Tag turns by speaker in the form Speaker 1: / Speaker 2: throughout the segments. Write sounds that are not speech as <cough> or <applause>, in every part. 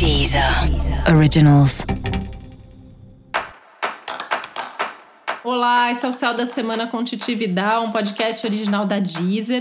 Speaker 1: Deezer Originals.
Speaker 2: Olá, esse é o Céu da Semana com Titi Vidal, um podcast original da Deezer.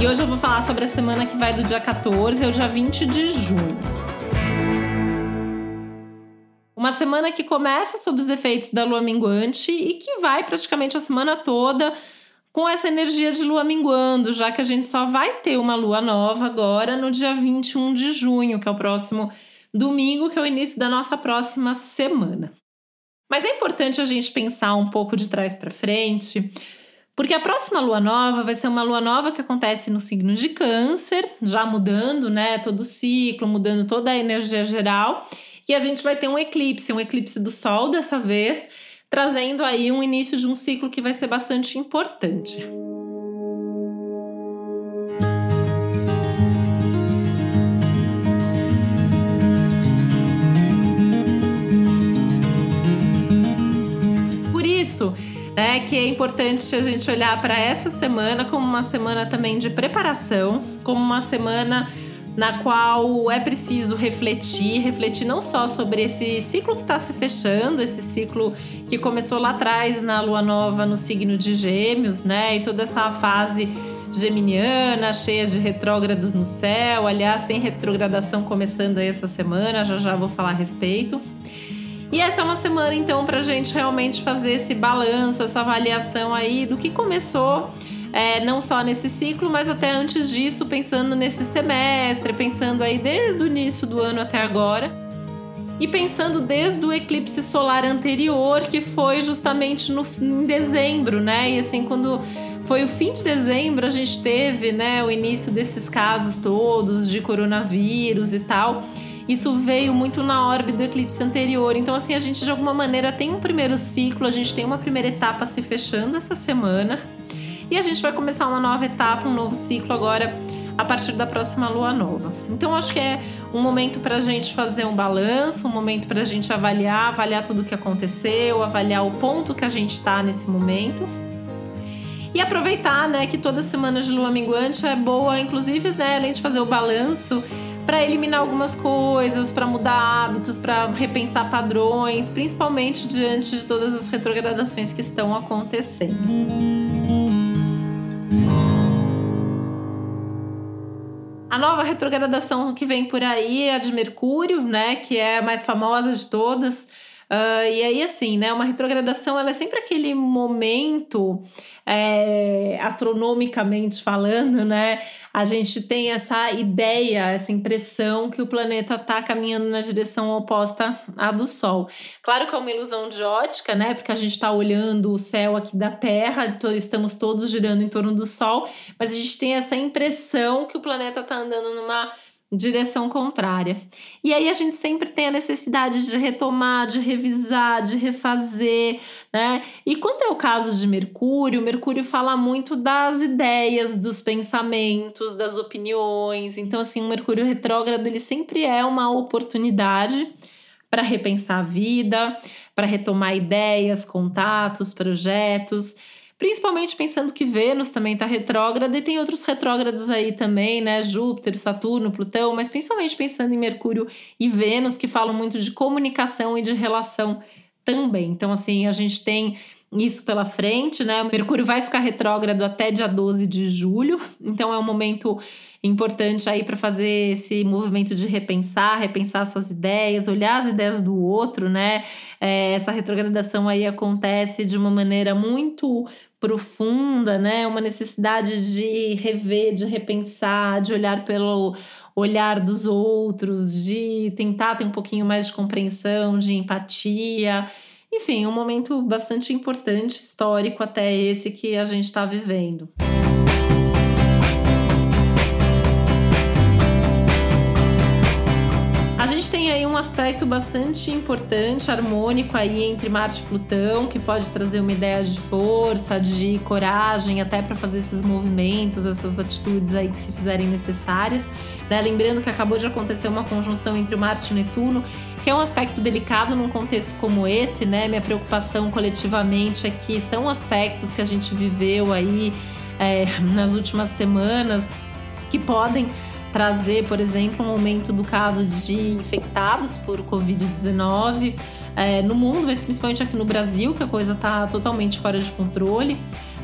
Speaker 2: E hoje eu vou falar sobre a semana que vai do dia 14 ao dia 20 de junho. Uma semana que começa sob os efeitos da lua minguante e que vai praticamente a semana toda com essa energia de lua minguando, já que a gente só vai ter uma lua nova agora no dia 21 de junho, que é o próximo domingo, que é o início da nossa próxima semana. Mas é importante a gente pensar um pouco de trás para frente, porque a próxima lua nova vai ser uma lua nova que acontece no signo de Câncer, já mudando, né, todo o ciclo, mudando toda a energia geral, e a gente vai ter um eclipse, um eclipse do sol dessa vez trazendo aí um início de um ciclo que vai ser bastante importante. Por isso, né, que é importante a gente olhar para essa semana como uma semana também de preparação, como uma semana na qual é preciso refletir, refletir não só sobre esse ciclo que está se fechando, esse ciclo que começou lá atrás na lua nova no signo de Gêmeos, né? E toda essa fase geminiana, cheia de retrógrados no céu. Aliás, tem retrogradação começando aí essa semana, já já vou falar a respeito. E essa é uma semana então para a gente realmente fazer esse balanço, essa avaliação aí do que começou é, não só nesse ciclo, mas até antes disso, pensando nesse semestre, pensando aí desde o início do ano até agora. E pensando desde o eclipse solar anterior, que foi justamente no, em dezembro, né? E assim, quando foi o fim de dezembro, a gente teve né, o início desses casos todos de coronavírus e tal. Isso veio muito na órbita do eclipse anterior. Então, assim, a gente de alguma maneira tem um primeiro ciclo, a gente tem uma primeira etapa se fechando essa semana. E a gente vai começar uma nova etapa, um novo ciclo agora a partir da próxima lua nova. Então acho que é um momento para a gente fazer um balanço, um momento para a gente avaliar, avaliar tudo o que aconteceu, avaliar o ponto que a gente está nesse momento. E aproveitar, né, que toda semana de lua minguante é boa, inclusive, né, além de fazer o balanço, para eliminar algumas coisas, para mudar hábitos, para repensar padrões, principalmente diante de todas as retrogradações que estão acontecendo. Nova retrogradação que vem por aí é a de Mercúrio, né? Que é a mais famosa de todas. Uh, e aí, assim, né? Uma retrogradação ela é sempre aquele momento, é, astronomicamente falando, né? A gente tem essa ideia, essa impressão que o planeta está caminhando na direção oposta à do Sol. Claro que é uma ilusão de ótica, né? Porque a gente está olhando o céu aqui da Terra, estamos todos girando em torno do Sol, mas a gente tem essa impressão que o planeta está andando numa direção contrária. E aí a gente sempre tem a necessidade de retomar, de revisar, de refazer, né? E quando é o caso de Mercúrio, Mercúrio fala muito das ideias, dos pensamentos, das opiniões. Então assim, o Mercúrio retrógrado ele sempre é uma oportunidade para repensar a vida, para retomar ideias, contatos, projetos Principalmente pensando que Vênus também está retrógrada e tem outros retrógrados aí também, né? Júpiter, Saturno, Plutão, mas principalmente pensando em Mercúrio e Vênus, que falam muito de comunicação e de relação também. Então, assim, a gente tem isso pela frente, né? Mercúrio vai ficar retrógrado até dia 12 de julho, então é um momento importante aí para fazer esse movimento de repensar, repensar suas ideias, olhar as ideias do outro, né? É, essa retrogradação aí acontece de uma maneira muito profunda, né? Uma necessidade de rever, de repensar, de olhar pelo olhar dos outros, de tentar ter um pouquinho mais de compreensão, de empatia. Enfim, um momento bastante importante, histórico até esse que a gente está vivendo. A gente tem aí um aspecto bastante importante, harmônico aí entre Marte e Plutão, que pode trazer uma ideia de força, de coragem, até para fazer esses movimentos, essas atitudes aí que se fizerem necessárias. Né? Lembrando que acabou de acontecer uma conjunção entre Marte e Netuno que é um aspecto delicado num contexto como esse, né? Minha preocupação coletivamente é que são aspectos que a gente viveu aí é, nas últimas semanas que podem trazer, por exemplo, um aumento do caso de infectados por Covid-19 é, no mundo, mas principalmente aqui no Brasil, que a coisa está totalmente fora de controle.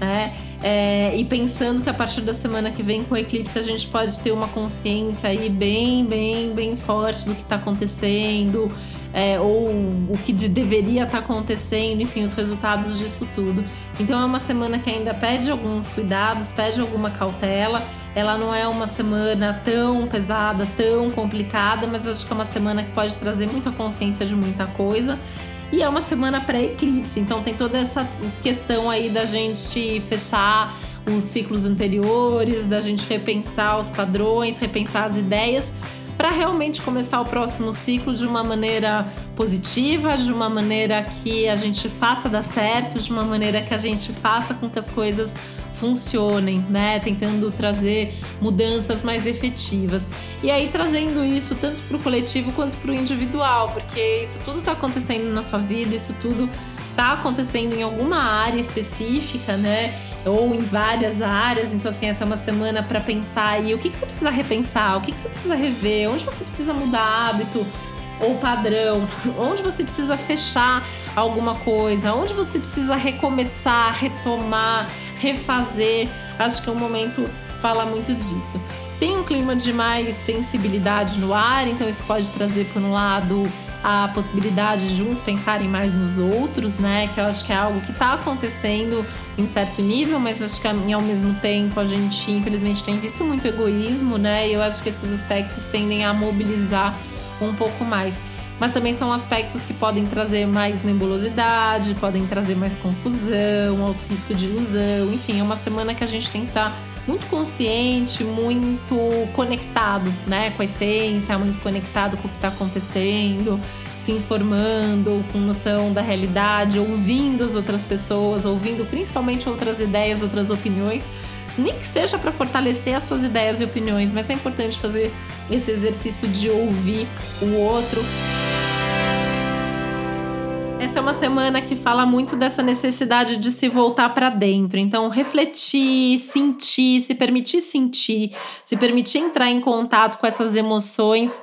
Speaker 2: Né? É, e pensando que a partir da semana que vem com o eclipse a gente pode ter uma consciência aí bem, bem, bem forte do que está acontecendo, é, ou o que de, deveria estar tá acontecendo, enfim, os resultados disso tudo. Então é uma semana que ainda pede alguns cuidados, pede alguma cautela. Ela não é uma semana tão pesada, tão complicada, mas acho que é uma semana que pode trazer muita consciência de muita coisa. E é uma semana pré-eclipse, então tem toda essa questão aí da gente fechar os ciclos anteriores, da gente repensar os padrões, repensar as ideias, para realmente começar o próximo ciclo de uma maneira positiva, de uma maneira que a gente faça dar certo, de uma maneira que a gente faça com que as coisas funcionem, né? Tentando trazer mudanças mais efetivas. E aí trazendo isso tanto para o coletivo quanto para o individual, porque isso tudo está acontecendo na sua vida, isso tudo está acontecendo em alguma área específica, né? Ou em várias áreas. Então, assim, essa é uma semana para pensar aí o que, que você precisa repensar, o que, que você precisa rever, onde você precisa mudar hábito ou padrão, <laughs> onde você precisa fechar alguma coisa, onde você precisa recomeçar, retomar, refazer. Acho que é um momento fala muito disso. Tem um clima de mais sensibilidade no ar, então isso pode trazer por um lado a possibilidade de uns pensarem mais nos outros, né? Que eu acho que é algo que está acontecendo em certo nível, mas acho que ao mesmo tempo a gente infelizmente tem visto muito egoísmo, né? E eu acho que esses aspectos tendem a mobilizar um pouco mais. Mas também são aspectos que podem trazer mais nebulosidade, podem trazer mais confusão, alto risco de ilusão. Enfim, é uma semana que a gente tem que estar tá muito consciente, muito conectado, né, com a essência, muito conectado com o que está acontecendo, se informando, com noção da realidade, ouvindo as outras pessoas, ouvindo principalmente outras ideias, outras opiniões, nem que seja para fortalecer as suas ideias e opiniões, mas é importante fazer esse exercício de ouvir o outro. Essa é uma semana que fala muito dessa necessidade de se voltar para dentro. Então, refletir, sentir, se permitir sentir, se permitir entrar em contato com essas emoções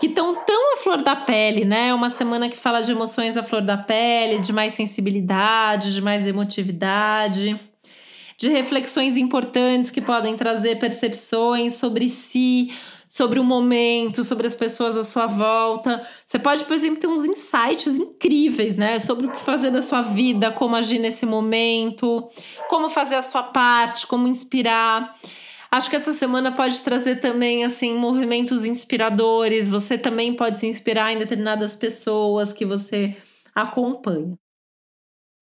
Speaker 2: que estão tão à flor da pele, né? É uma semana que fala de emoções à flor da pele, de mais sensibilidade, de mais emotividade, de reflexões importantes que podem trazer percepções sobre si, sobre o momento, sobre as pessoas à sua volta. Você pode, por exemplo, ter uns insights incríveis, né? Sobre o que fazer da sua vida, como agir nesse momento, como fazer a sua parte, como inspirar. Acho que essa semana pode trazer também assim movimentos inspiradores. Você também pode se inspirar em determinadas pessoas que você acompanha.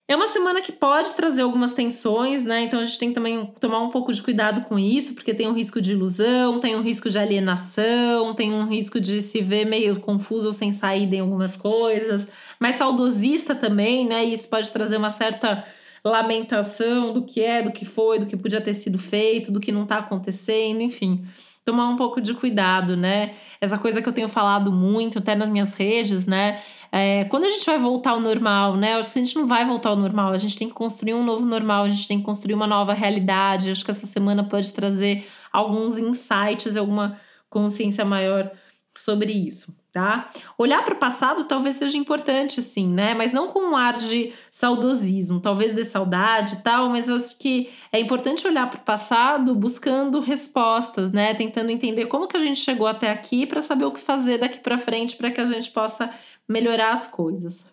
Speaker 2: É uma semana que pode trazer algumas tensões, né? Então a gente tem que também tomar um pouco de cuidado com isso, porque tem um risco de ilusão, tem um risco de alienação, tem um risco de se ver meio confuso ou sem saída em algumas coisas, mas saudosista também, né? E isso pode trazer uma certa lamentação do que é, do que foi, do que podia ter sido feito, do que não tá acontecendo, enfim tomar um pouco de cuidado, né? Essa coisa que eu tenho falado muito, até nas minhas redes, né? É, quando a gente vai voltar ao normal, né? Acho que a gente não vai voltar ao normal, a gente tem que construir um novo normal, a gente tem que construir uma nova realidade. Acho que essa semana pode trazer alguns insights, alguma consciência maior sobre isso tá? Olhar para o passado talvez seja importante, sim, né? Mas não com um ar de saudosismo, talvez de saudade e tal, mas acho que é importante olhar para o passado buscando respostas, né? Tentando entender como que a gente chegou até aqui para saber o que fazer daqui para frente para que a gente possa melhorar as coisas.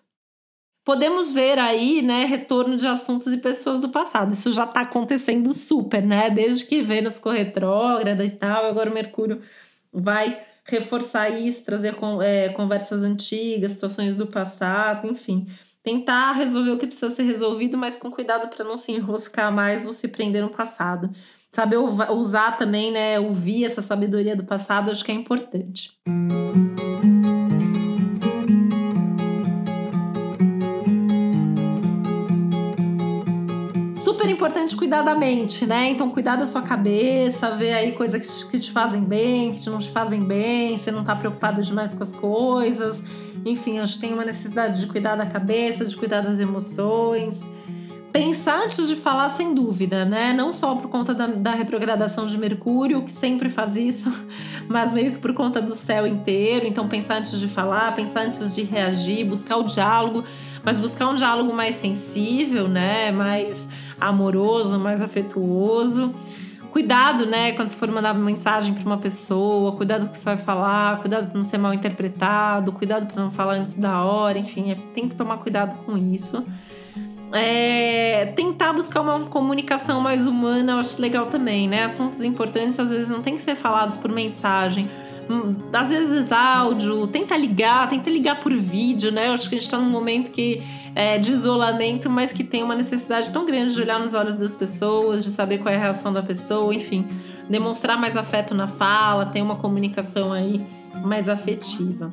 Speaker 2: Podemos ver aí, né, retorno de assuntos e pessoas do passado. Isso já está acontecendo super, né? Desde que Vênus ficou retrógrada e tal, agora o Mercúrio vai reforçar isso, trazer é, conversas antigas, situações do passado, enfim. Tentar resolver o que precisa ser resolvido, mas com cuidado para não se enroscar mais ou se prender no passado. Saber usar também, né? Ouvir essa sabedoria do passado, acho que é importante. super importante cuidar da mente, né? Então, cuidar da sua cabeça, ver aí coisas que te fazem bem, que não te fazem bem, você não tá preocupada demais com as coisas. Enfim, acho que tem uma necessidade de cuidar da cabeça, de cuidar das emoções. pensar antes de falar, sem dúvida, né? Não só por conta da, da, retrogradação de Mercúrio, que sempre faz isso, <laughs> mas meio que por conta do céu inteiro. Então, pensar antes de falar, pensar antes de reagir, buscar o diálogo, mas buscar um diálogo mais sensível, né? Mais amoroso, mais afetuoso. Cuidado, né, quando você for mandar mensagem para uma pessoa, cuidado com o que você vai falar, cuidado para não ser mal interpretado, cuidado para não falar antes da hora, enfim, é, tem que tomar cuidado com isso. É, tentar buscar uma comunicação mais humana, eu acho legal também, né? Assuntos importantes às vezes não tem que ser falados por mensagem. Às vezes áudio, tenta ligar, tenta ligar por vídeo, né? Eu acho que a gente tá num momento que é de isolamento, mas que tem uma necessidade tão grande de olhar nos olhos das pessoas, de saber qual é a reação da pessoa, enfim, demonstrar mais afeto na fala, ter uma comunicação aí mais afetiva.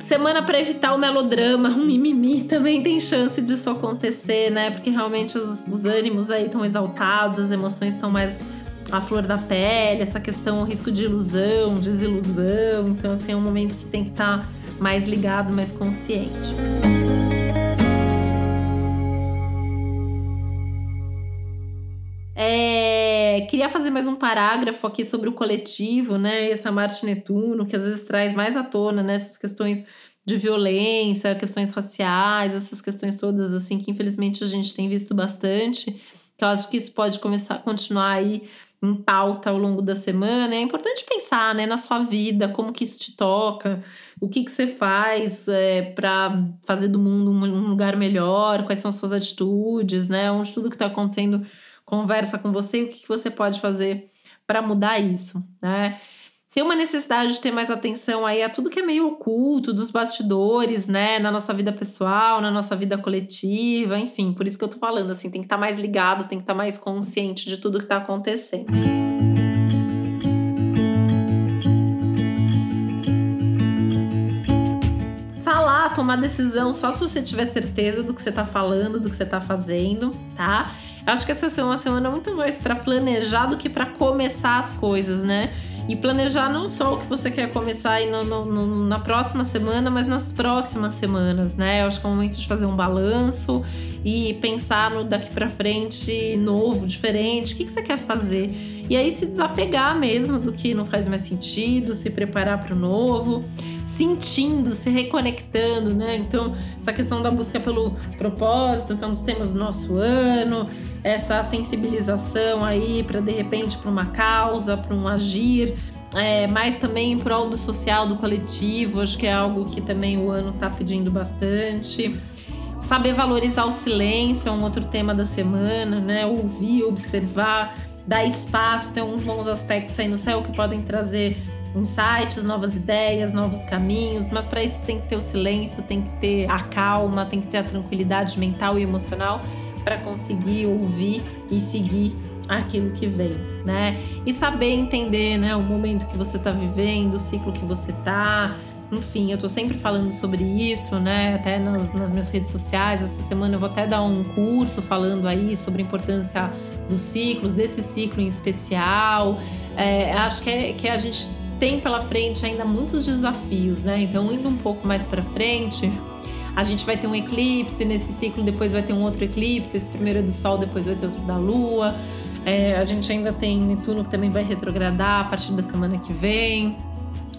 Speaker 2: Semana para evitar o melodrama, o mimimi também tem chance disso acontecer, né? Porque realmente os, os ânimos aí estão exaltados, as emoções estão mais à flor da pele, essa questão, o risco de ilusão, desilusão. Então, assim, é um momento que tem que estar tá mais ligado, mais consciente. É, queria fazer mais um parágrafo aqui sobre o coletivo, né? Essa Marte Netuno, que às vezes traz mais à tona né? essas questões de violência, questões raciais, essas questões todas, assim, que infelizmente a gente tem visto bastante. Que eu acho que isso pode começar a continuar aí em pauta ao longo da semana. É importante pensar, né, na sua vida, como que isso te toca, o que que você faz é, para fazer do mundo um, lugar melhor, quais são as suas atitudes, né? Onde tudo que está acontecendo conversa com você e o que, que você pode fazer para mudar isso, né? Tem uma necessidade de ter mais atenção aí a tudo que é meio oculto, dos bastidores, né? Na nossa vida pessoal, na nossa vida coletiva, enfim, por isso que eu tô falando, assim, tem que estar tá mais ligado, tem que estar tá mais consciente de tudo que tá acontecendo. Falar, tomar decisão só se você tiver certeza do que você tá falando, do que você tá fazendo, tá? Acho que essa é uma semana muito mais para planejar do que para começar as coisas, né? E planejar não só o que você quer começar aí no, no, no, na próxima semana, mas nas próximas semanas, né? Eu acho que é o momento de fazer um balanço e pensar no daqui para frente novo, diferente. O que, que você quer fazer? E aí se desapegar mesmo do que não faz mais sentido, se preparar para o novo sentindo, se reconectando, né? Então, essa questão da busca pelo propósito, que é um dos temas do nosso ano, essa sensibilização aí para de repente para uma causa, para um agir, é, mas também em prol do social, do coletivo, acho que é algo que também o ano está pedindo bastante. Saber valorizar o silêncio é um outro tema da semana, né? Ouvir, observar, dar espaço, tem alguns bons aspectos aí no céu que podem trazer insights, novas ideias, novos caminhos, mas para isso tem que ter o silêncio, tem que ter a calma, tem que ter a tranquilidade mental e emocional para conseguir ouvir e seguir aquilo que vem, né? E saber entender, né, o momento que você está vivendo, o ciclo que você está. Enfim, eu tô sempre falando sobre isso, né? Até nas, nas minhas redes sociais. Essa semana eu vou até dar um curso falando aí sobre a importância dos ciclos, desse ciclo em especial. É, acho que, é, que a gente tem pela frente ainda muitos desafios, né? Então, indo um pouco mais para frente, a gente vai ter um eclipse nesse ciclo, depois vai ter um outro eclipse. Esse primeiro é do Sol, depois vai ter outro da Lua. É, a gente ainda tem Netuno que também vai retrogradar a partir da semana que vem.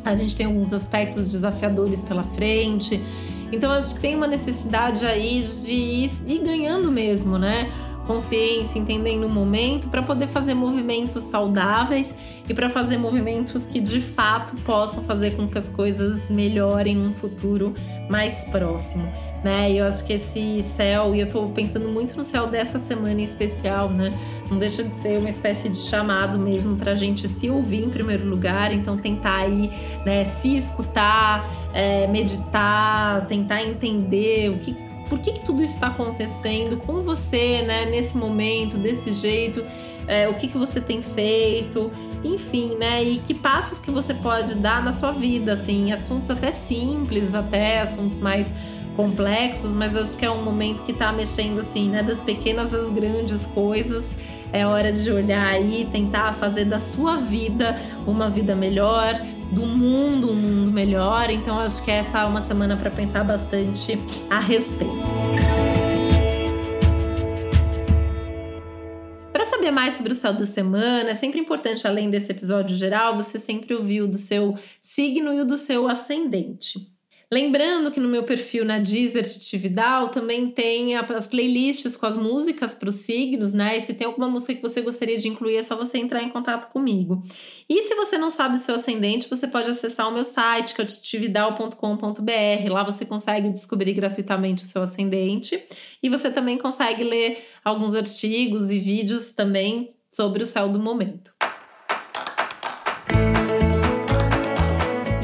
Speaker 2: A gente tem alguns aspectos desafiadores pela frente. Então, acho que tem uma necessidade aí de ir, ir ganhando mesmo, né? Consciência, entendendo o momento, para poder fazer movimentos saudáveis e para fazer movimentos que de fato possam fazer com que as coisas melhorem num futuro mais próximo, né? E eu acho que esse céu, e eu tô pensando muito no céu dessa semana em especial, né? Não deixa de ser uma espécie de chamado mesmo para a gente se ouvir em primeiro lugar, então tentar aí, né, se escutar, é, meditar, tentar entender o que por que, que tudo isso está acontecendo com você, né, nesse momento, desse jeito, é, o que, que você tem feito, enfim, né, e que passos que você pode dar na sua vida, assim, assuntos até simples, até assuntos mais complexos, mas acho que é um momento que está mexendo, assim, né, das pequenas às grandes coisas. É hora de olhar aí, tentar fazer da sua vida uma vida melhor, do mundo um mundo melhor. Então acho que essa é uma semana para pensar bastante a respeito. saber mais sobre o céu da semana, é sempre importante, além desse episódio geral, você sempre ouvir o do seu signo e o do seu ascendente. Lembrando que no meu perfil na Deezer Titividal também tem as playlists com as músicas para os signos, né? E se tem alguma música que você gostaria de incluir, é só você entrar em contato comigo. E se você não sabe o seu ascendente, você pode acessar o meu site, que é o titividal.com.br. Lá você consegue descobrir gratuitamente o seu ascendente. E você também consegue ler alguns artigos e vídeos também sobre o céu do momento.